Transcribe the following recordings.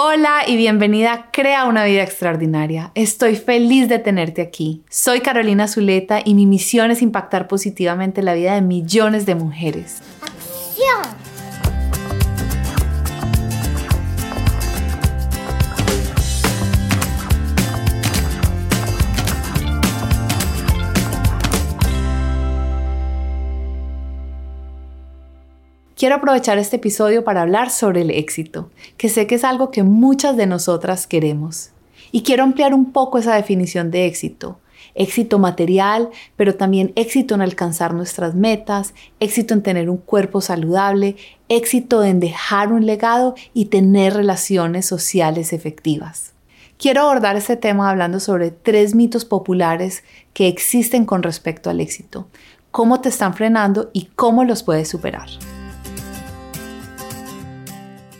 Hola y bienvenida a Crea una vida extraordinaria. Estoy feliz de tenerte aquí. Soy Carolina Zuleta y mi misión es impactar positivamente la vida de millones de mujeres. ¡Acción! Quiero aprovechar este episodio para hablar sobre el éxito, que sé que es algo que muchas de nosotras queremos. Y quiero ampliar un poco esa definición de éxito. Éxito material, pero también éxito en alcanzar nuestras metas, éxito en tener un cuerpo saludable, éxito en dejar un legado y tener relaciones sociales efectivas. Quiero abordar este tema hablando sobre tres mitos populares que existen con respecto al éxito, cómo te están frenando y cómo los puedes superar.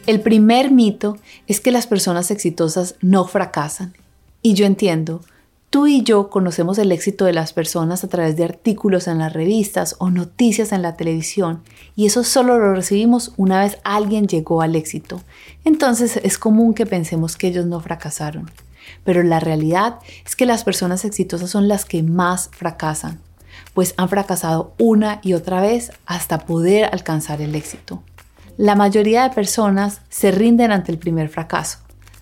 El primer mito es que las personas exitosas no fracasan. Y yo entiendo, tú y yo conocemos el éxito de las personas a través de artículos en las revistas o noticias en la televisión, y eso solo lo recibimos una vez alguien llegó al éxito. Entonces es común que pensemos que ellos no fracasaron. Pero la realidad es que las personas exitosas son las que más fracasan, pues han fracasado una y otra vez hasta poder alcanzar el éxito. La mayoría de personas se rinden ante el primer fracaso.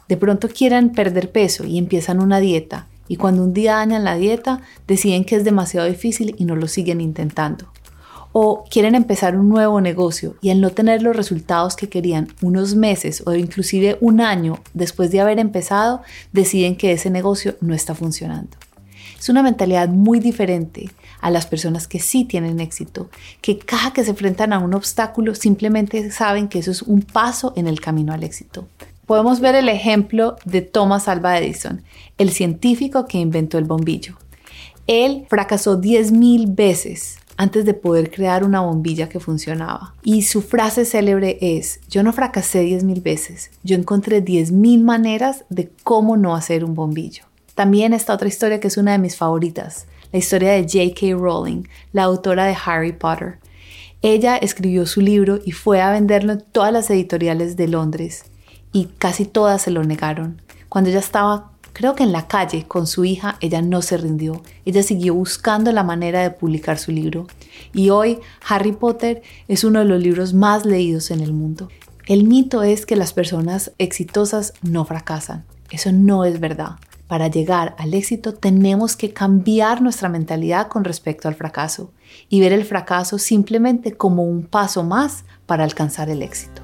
De pronto quieren perder peso y empiezan una dieta y cuando un día dañan la dieta deciden que es demasiado difícil y no lo siguen intentando. O quieren empezar un nuevo negocio y al no tener los resultados que querían unos meses o inclusive un año después de haber empezado, deciden que ese negocio no está funcionando. Es una mentalidad muy diferente a las personas que sí tienen éxito, que cada que se enfrentan a un obstáculo simplemente saben que eso es un paso en el camino al éxito. Podemos ver el ejemplo de Thomas Alva Edison, el científico que inventó el bombillo. Él fracasó 10.000 veces antes de poder crear una bombilla que funcionaba. Y su frase célebre es, yo no fracasé 10.000 veces, yo encontré 10.000 maneras de cómo no hacer un bombillo. También está otra historia que es una de mis favoritas, la historia de J.K. Rowling, la autora de Harry Potter. Ella escribió su libro y fue a venderlo en todas las editoriales de Londres y casi todas se lo negaron. Cuando ella estaba, creo que en la calle con su hija, ella no se rindió. Ella siguió buscando la manera de publicar su libro. Y hoy Harry Potter es uno de los libros más leídos en el mundo. El mito es que las personas exitosas no fracasan. Eso no es verdad. Para llegar al éxito tenemos que cambiar nuestra mentalidad con respecto al fracaso y ver el fracaso simplemente como un paso más para alcanzar el éxito.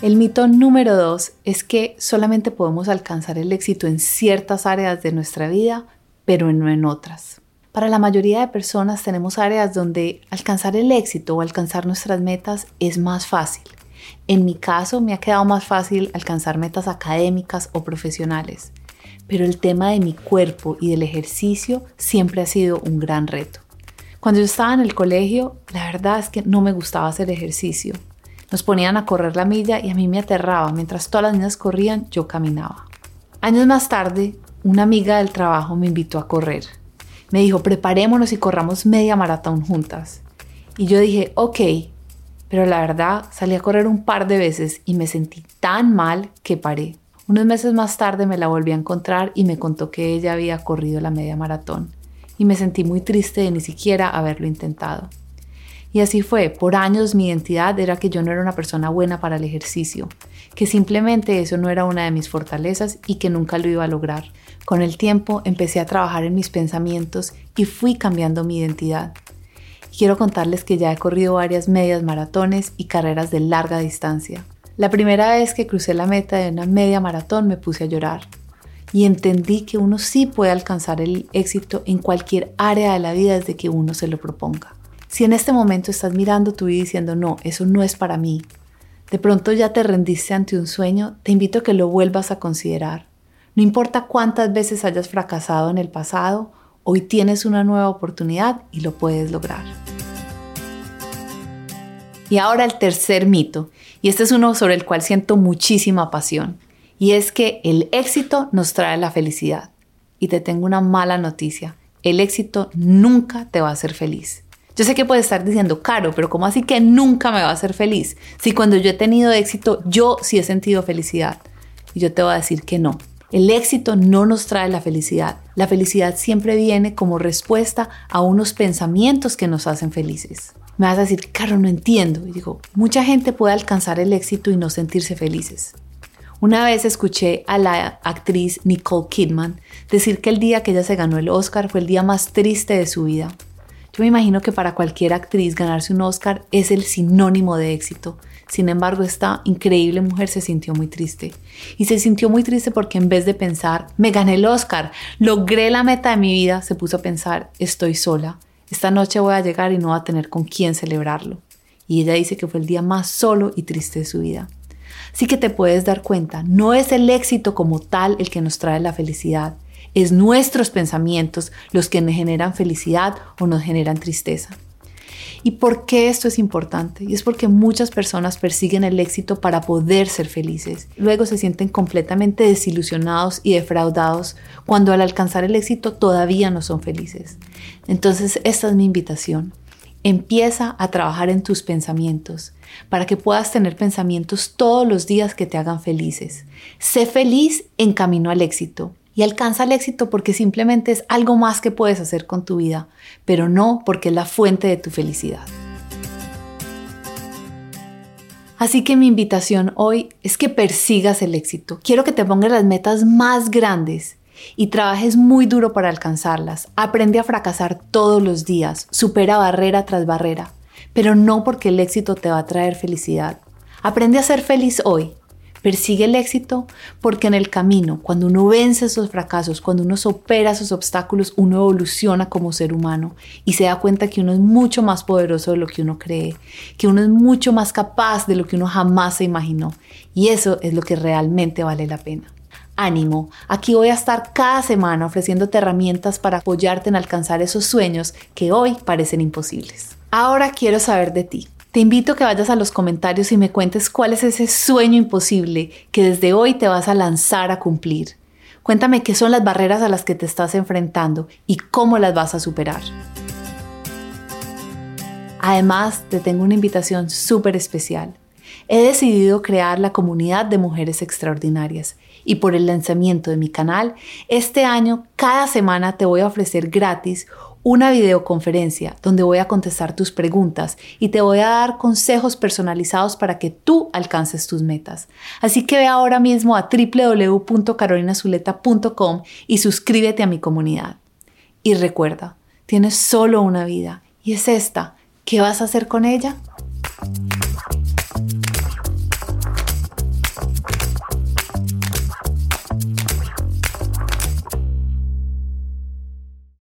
El mito número dos es que solamente podemos alcanzar el éxito en ciertas áreas de nuestra vida, pero no en otras. Para la mayoría de personas tenemos áreas donde alcanzar el éxito o alcanzar nuestras metas es más fácil en mi caso me ha quedado más fácil alcanzar metas académicas o profesionales, pero el tema de mi cuerpo y del ejercicio siempre ha sido un gran reto. Cuando yo estaba en el colegio, la verdad es que no me gustaba hacer ejercicio. Nos ponían a correr la milla y a mí me aterraba. Mientras todas las niñas corrían, yo caminaba. Años más tarde, una amiga del trabajo me invitó a correr. Me dijo, preparémonos y corramos media maratón juntas. Y yo dije, ok, pero la verdad salí a correr un par de veces y me sentí tan mal que paré. Unos meses más tarde me la volví a encontrar y me contó que ella había corrido la media maratón y me sentí muy triste de ni siquiera haberlo intentado. Y así fue, por años mi identidad era que yo no era una persona buena para el ejercicio, que simplemente eso no era una de mis fortalezas y que nunca lo iba a lograr. Con el tiempo empecé a trabajar en mis pensamientos y fui cambiando mi identidad quiero contarles que ya he corrido varias medias maratones y carreras de larga distancia. La primera vez que crucé la meta de una media maratón me puse a llorar y entendí que uno sí puede alcanzar el éxito en cualquier área de la vida desde que uno se lo proponga. Si en este momento estás mirando tu vida diciendo, no, eso no es para mí, de pronto ya te rendiste ante un sueño, te invito a que lo vuelvas a considerar. No importa cuántas veces hayas fracasado en el pasado Hoy tienes una nueva oportunidad y lo puedes lograr. Y ahora el tercer mito, y este es uno sobre el cual siento muchísima pasión, y es que el éxito nos trae la felicidad. Y te tengo una mala noticia, el éxito nunca te va a hacer feliz. Yo sé que puede estar diciendo, caro, pero ¿cómo así que nunca me va a hacer feliz? Si cuando yo he tenido éxito, yo sí he sentido felicidad. Y yo te voy a decir que no. El éxito no nos trae la felicidad. La felicidad siempre viene como respuesta a unos pensamientos que nos hacen felices. Me vas a decir, caro, no entiendo. Y digo, mucha gente puede alcanzar el éxito y no sentirse felices. Una vez escuché a la actriz Nicole Kidman decir que el día que ella se ganó el Oscar fue el día más triste de su vida. Yo me imagino que para cualquier actriz ganarse un Oscar es el sinónimo de éxito. Sin embargo, esta increíble mujer se sintió muy triste. Y se sintió muy triste porque en vez de pensar, me gané el Oscar, logré la meta de mi vida, se puso a pensar, estoy sola. Esta noche voy a llegar y no voy a tener con quién celebrarlo. Y ella dice que fue el día más solo y triste de su vida. Así que te puedes dar cuenta, no es el éxito como tal el que nos trae la felicidad, es nuestros pensamientos los que nos generan felicidad o nos generan tristeza. ¿Y por qué esto es importante? Y es porque muchas personas persiguen el éxito para poder ser felices. Luego se sienten completamente desilusionados y defraudados cuando al alcanzar el éxito todavía no son felices. Entonces, esta es mi invitación. Empieza a trabajar en tus pensamientos para que puedas tener pensamientos todos los días que te hagan felices. Sé feliz en camino al éxito y alcanza el éxito porque simplemente es algo más que puedes hacer con tu vida, pero no porque es la fuente de tu felicidad. Así que mi invitación hoy es que persigas el éxito. Quiero que te pongas las metas más grandes y trabajes muy duro para alcanzarlas. Aprende a fracasar todos los días, supera barrera tras barrera, pero no porque el éxito te va a traer felicidad. Aprende a ser feliz hoy. Persigue el éxito porque en el camino, cuando uno vence esos fracasos, cuando uno supera esos obstáculos, uno evoluciona como ser humano y se da cuenta que uno es mucho más poderoso de lo que uno cree, que uno es mucho más capaz de lo que uno jamás se imaginó. Y eso es lo que realmente vale la pena ánimo. Aquí voy a estar cada semana ofreciéndote herramientas para apoyarte en alcanzar esos sueños que hoy parecen imposibles. Ahora quiero saber de ti. Te invito a que vayas a los comentarios y me cuentes cuál es ese sueño imposible que desde hoy te vas a lanzar a cumplir. Cuéntame qué son las barreras a las que te estás enfrentando y cómo las vas a superar. Además, te tengo una invitación súper especial. He decidido crear la comunidad de mujeres extraordinarias y por el lanzamiento de mi canal, este año cada semana te voy a ofrecer gratis una videoconferencia donde voy a contestar tus preguntas y te voy a dar consejos personalizados para que tú alcances tus metas. Así que ve ahora mismo a www.carolinazuleta.com y suscríbete a mi comunidad. Y recuerda, tienes solo una vida y es esta. ¿Qué vas a hacer con ella?